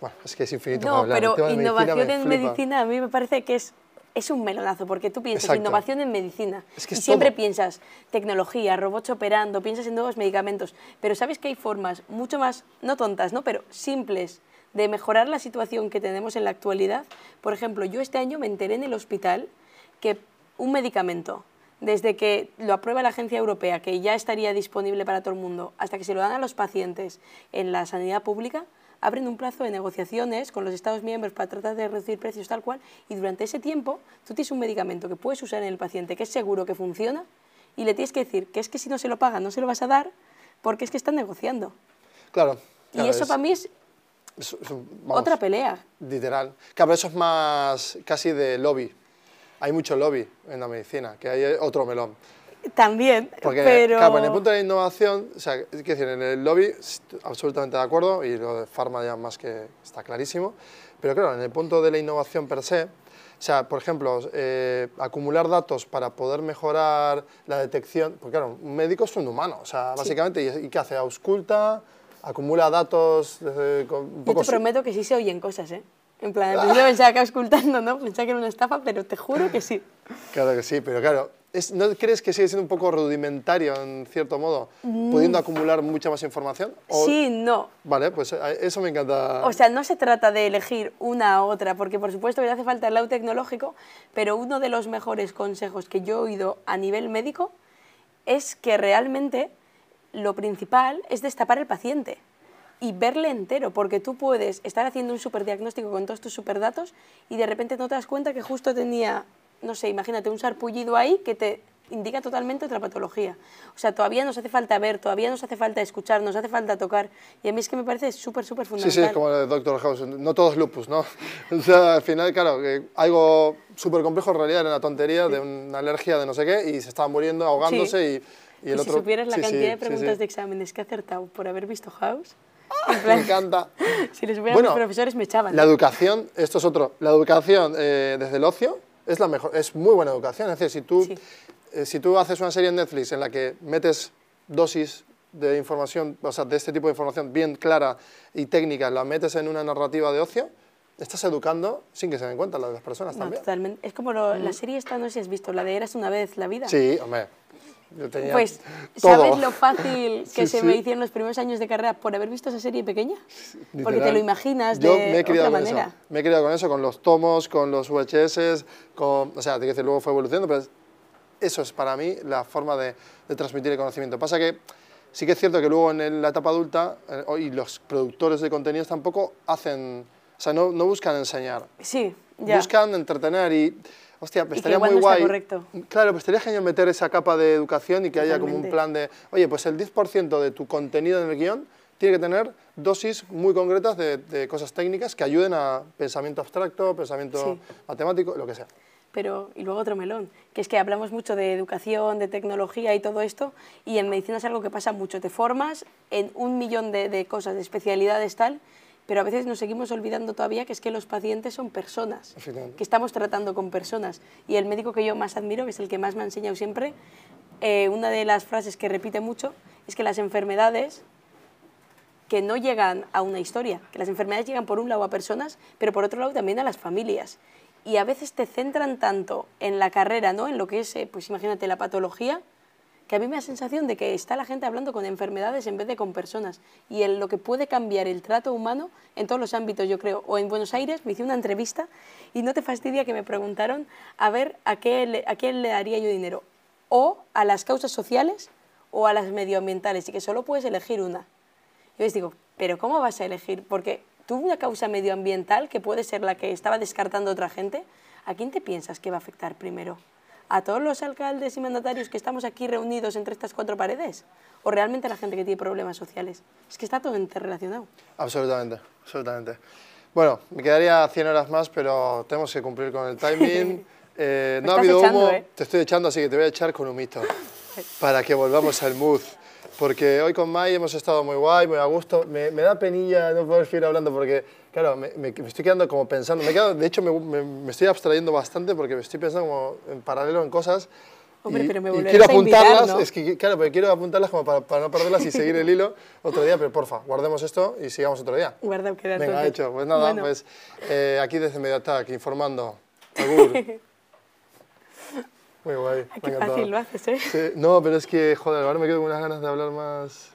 A: bueno, es que es infinito para
B: no,
A: hablar. El
B: pero
A: tema de medicina
B: innovación
A: me
B: en medicina a mí me parece que es, es un melonazo, porque tú piensas
A: Exacto.
B: innovación en medicina
A: Es que
B: y
A: es
B: siempre
A: todo.
B: piensas tecnología, robots operando, piensas en nuevos medicamentos, pero sabes que hay formas mucho más, no tontas, ¿no? pero simples de mejorar la situación que tenemos en la actualidad. Por ejemplo, yo este año me enteré en el hospital que un medicamento, desde que lo aprueba la agencia europea, que ya estaría disponible para todo el mundo, hasta que se lo dan a los pacientes en la sanidad pública, abren un plazo de negociaciones con los Estados miembros para tratar de reducir precios tal cual, y durante ese tiempo tú tienes un medicamento que puedes usar en el paciente, que es seguro, que funciona, y le tienes que decir que es que si no se lo pagan no se lo vas a dar, porque es que están negociando.
A: Claro.
B: y eso
A: es-
B: para mí es
A: vamos,
B: otra pelea.
A: Literal. Claro, pero eso es más casi de lobby. Hay mucho lobby en la medicina, que hay otro melón.
B: También,
A: Porque,
B: pero...
A: claro, en el punto de la innovación, o sea, es decir, en el lobby, absolutamente de acuerdo, y lo de Pharma ya más que está clarísimo, pero claro, en el punto de la innovación per se, o sea, por ejemplo, eh, acumular datos para poder mejorar la detección, porque claro, un médico es un humano, o sea,
B: Sí.
A: básicamente, ¿y, y qué hace? Ausculta, acumula datos, eh, con un
B: Yo
A: poco...
B: te
A: su-
B: prometo que sí se oyen cosas, ¿eh? En plan, principio pensaba que ocultando, ¿no? Pensaba que era una estafa, pero te juro que sí.
A: Claro que sí, pero claro, es- ¿no crees que sigue siendo un poco rudimentario en cierto modo, pudiendo acumular mucha más información? O-
B: Mm. Sí, no.
A: Vale, pues eh, eso me encanta.
B: O sea, no se trata de elegir una u otra, porque por supuesto que hace falta el lado tecnológico, pero uno de los mejores consejos que yo he oído a nivel médico es que realmente lo principal es destapar el paciente y verle entero, porque tú puedes estar haciendo un superdiagnóstico con todos tus superdatos y de repente no te das cuenta que justo tenía, no sé, imagínate un sarpullido ahí que te indica totalmente otra patología. O sea, todavía nos hace falta ver, todavía nos hace falta escuchar, nos hace falta tocar y a mí es que me parece súper, súper
A: sí,
B: fundamental.
A: sí, es como el Doctor House, no todo es lupus, ¿no? O sea, al final, claro, que algo súper complejo en realidad era una tontería de una alergia de no sé qué y se estaba muriendo, ahogándose y, y el
B: y
A: otro...
B: si supieras la
A: sí, sí,
B: cantidad de
A: sí,
B: preguntas
A: sí.
B: de exámenes que he acertado por haber visto House, en
A: Me encanta.
B: si les supieran
A: Bueno,
B: los profesores me echaban.
A: La educación, esto es otro, la educación eh, desde el ocio es la mejor, es muy buena educación. Es decir, si tú,
B: Sí.
A: eh, si tú haces una serie en Netflix en la que metes dosis de información, o sea, de este tipo de información bien clara y técnica, la metes en una narrativa de ocio, estás educando sin que se den cuenta las personas
B: No,
A: también.
B: totalmente. Es como lo- la serie esta, no sé si has visto, la de Eras una vez la vida.
A: Sí, hombre. Yo tenía
B: Pues,
A: todo.
B: ¿sabes lo fácil que
A: Sí,
B: se me
A: sí.
B: hicieron los primeros años de carrera por haber visto esa serie pequeña? Porque
A: Literal.
B: te lo imaginas
A: Yo
B: de
A: me he
B: otra manera.
A: eso. Me he criado con eso, con los tomos, con los VHS, con, o sea, te decir, luego fue evolucionando, pero es- eso es para mí la forma de, de transmitir el conocimiento. Pasa que sí que es cierto que luego en la etapa adulta, eh, y los productores de contenidos tampoco hacen, o sea, no, no buscan enseñar,
B: Sí, ya.
A: buscan entretener y, hostia, estaría muy
B: no
A: guay.
B: correcto.
A: Claro, pues estaría genial meter esa capa de educación y que haya como un plan de, oye, pues el 10% de tu contenido en el guion tiene que tener dosis muy concretas de, de cosas técnicas que ayuden a pensamiento abstracto, pensamiento
B: Sí.
A: matemático, lo que sea.
B: Pero, y luego otro melón, que es que hablamos mucho de educación, de tecnología y todo esto, y en medicina es algo que pasa mucho. Te formas en un millón de, de cosas, de especialidades tal, pero a veces nos seguimos olvidando todavía que es que los pacientes son personas, que estamos tratando con personas. Y el médico que yo más admiro, que es el que más me ha enseñado siempre, eh, una de las frases que repite mucho es que las enfermedades que no llegan a una historia, que las enfermedades llegan por un lado a personas, pero por otro lado también a las familias. Y a veces te centran tanto en la carrera, ¿no? en lo que es, eh, pues imagínate, la patología, que a mí me da sensación de que está la gente hablando con enfermedades en vez de con personas. Y en lo que puede cambiar el trato humano en todos los ámbitos, yo creo. O en Buenos Aires me hice una entrevista y no te fastidia que me preguntaron a ver a qué a quién le daría yo dinero. O a las causas sociales o a las medioambientales y que solo puedes elegir una. Yo les digo, pero ¿cómo vas a elegir? Porque tú una causa medioambiental, que puede ser la que estaba descartando otra gente, ¿a quién te piensas que va a afectar primero? ¿A todos los alcaldes y mandatarios que estamos aquí reunidos entre estas cuatro paredes? ¿O realmente a la gente que tiene problemas sociales? Es que está todo interrelacionado.
A: Absolutamente, absolutamente. Bueno, me quedaría 100 horas más, pero tenemos que cumplir con el timing. Eh, no ha habido
B: echando,
A: humo,
B: ¿eh?
A: te estoy echando, así que te voy a echar con humito para que volvamos al mood. Porque hoy con Mai hemos estado muy guay, muy a gusto. Me, me da penilla no poder seguir hablando porque, claro, me, me- me estoy quedando como pensando. Me he quedado- de hecho, me, estoy abstrayendo bastante porque me estoy pensando como en paralelo en cosas.
B: Hombre,
A: y,
B: pero me
A: y quiero
B: a invitar,
A: apuntarlas,
B: ¿no?
A: es que claro, pero quiero apuntarlas como para, para no perderlas y seguir el hilo otro día, pero porfa, guardemos esto y sigamos otro día.
B: Guarda, queda
A: Venga, hecho. Pues nada,
B: Bueno,
A: pues eh, aquí desde Mediatac, informando. Agur. Muy guay. Ah, qué
B: fácil lo haces, ¿eh?
A: No, pero es que, joder, ahora me quedo con unas ganas de hablar más.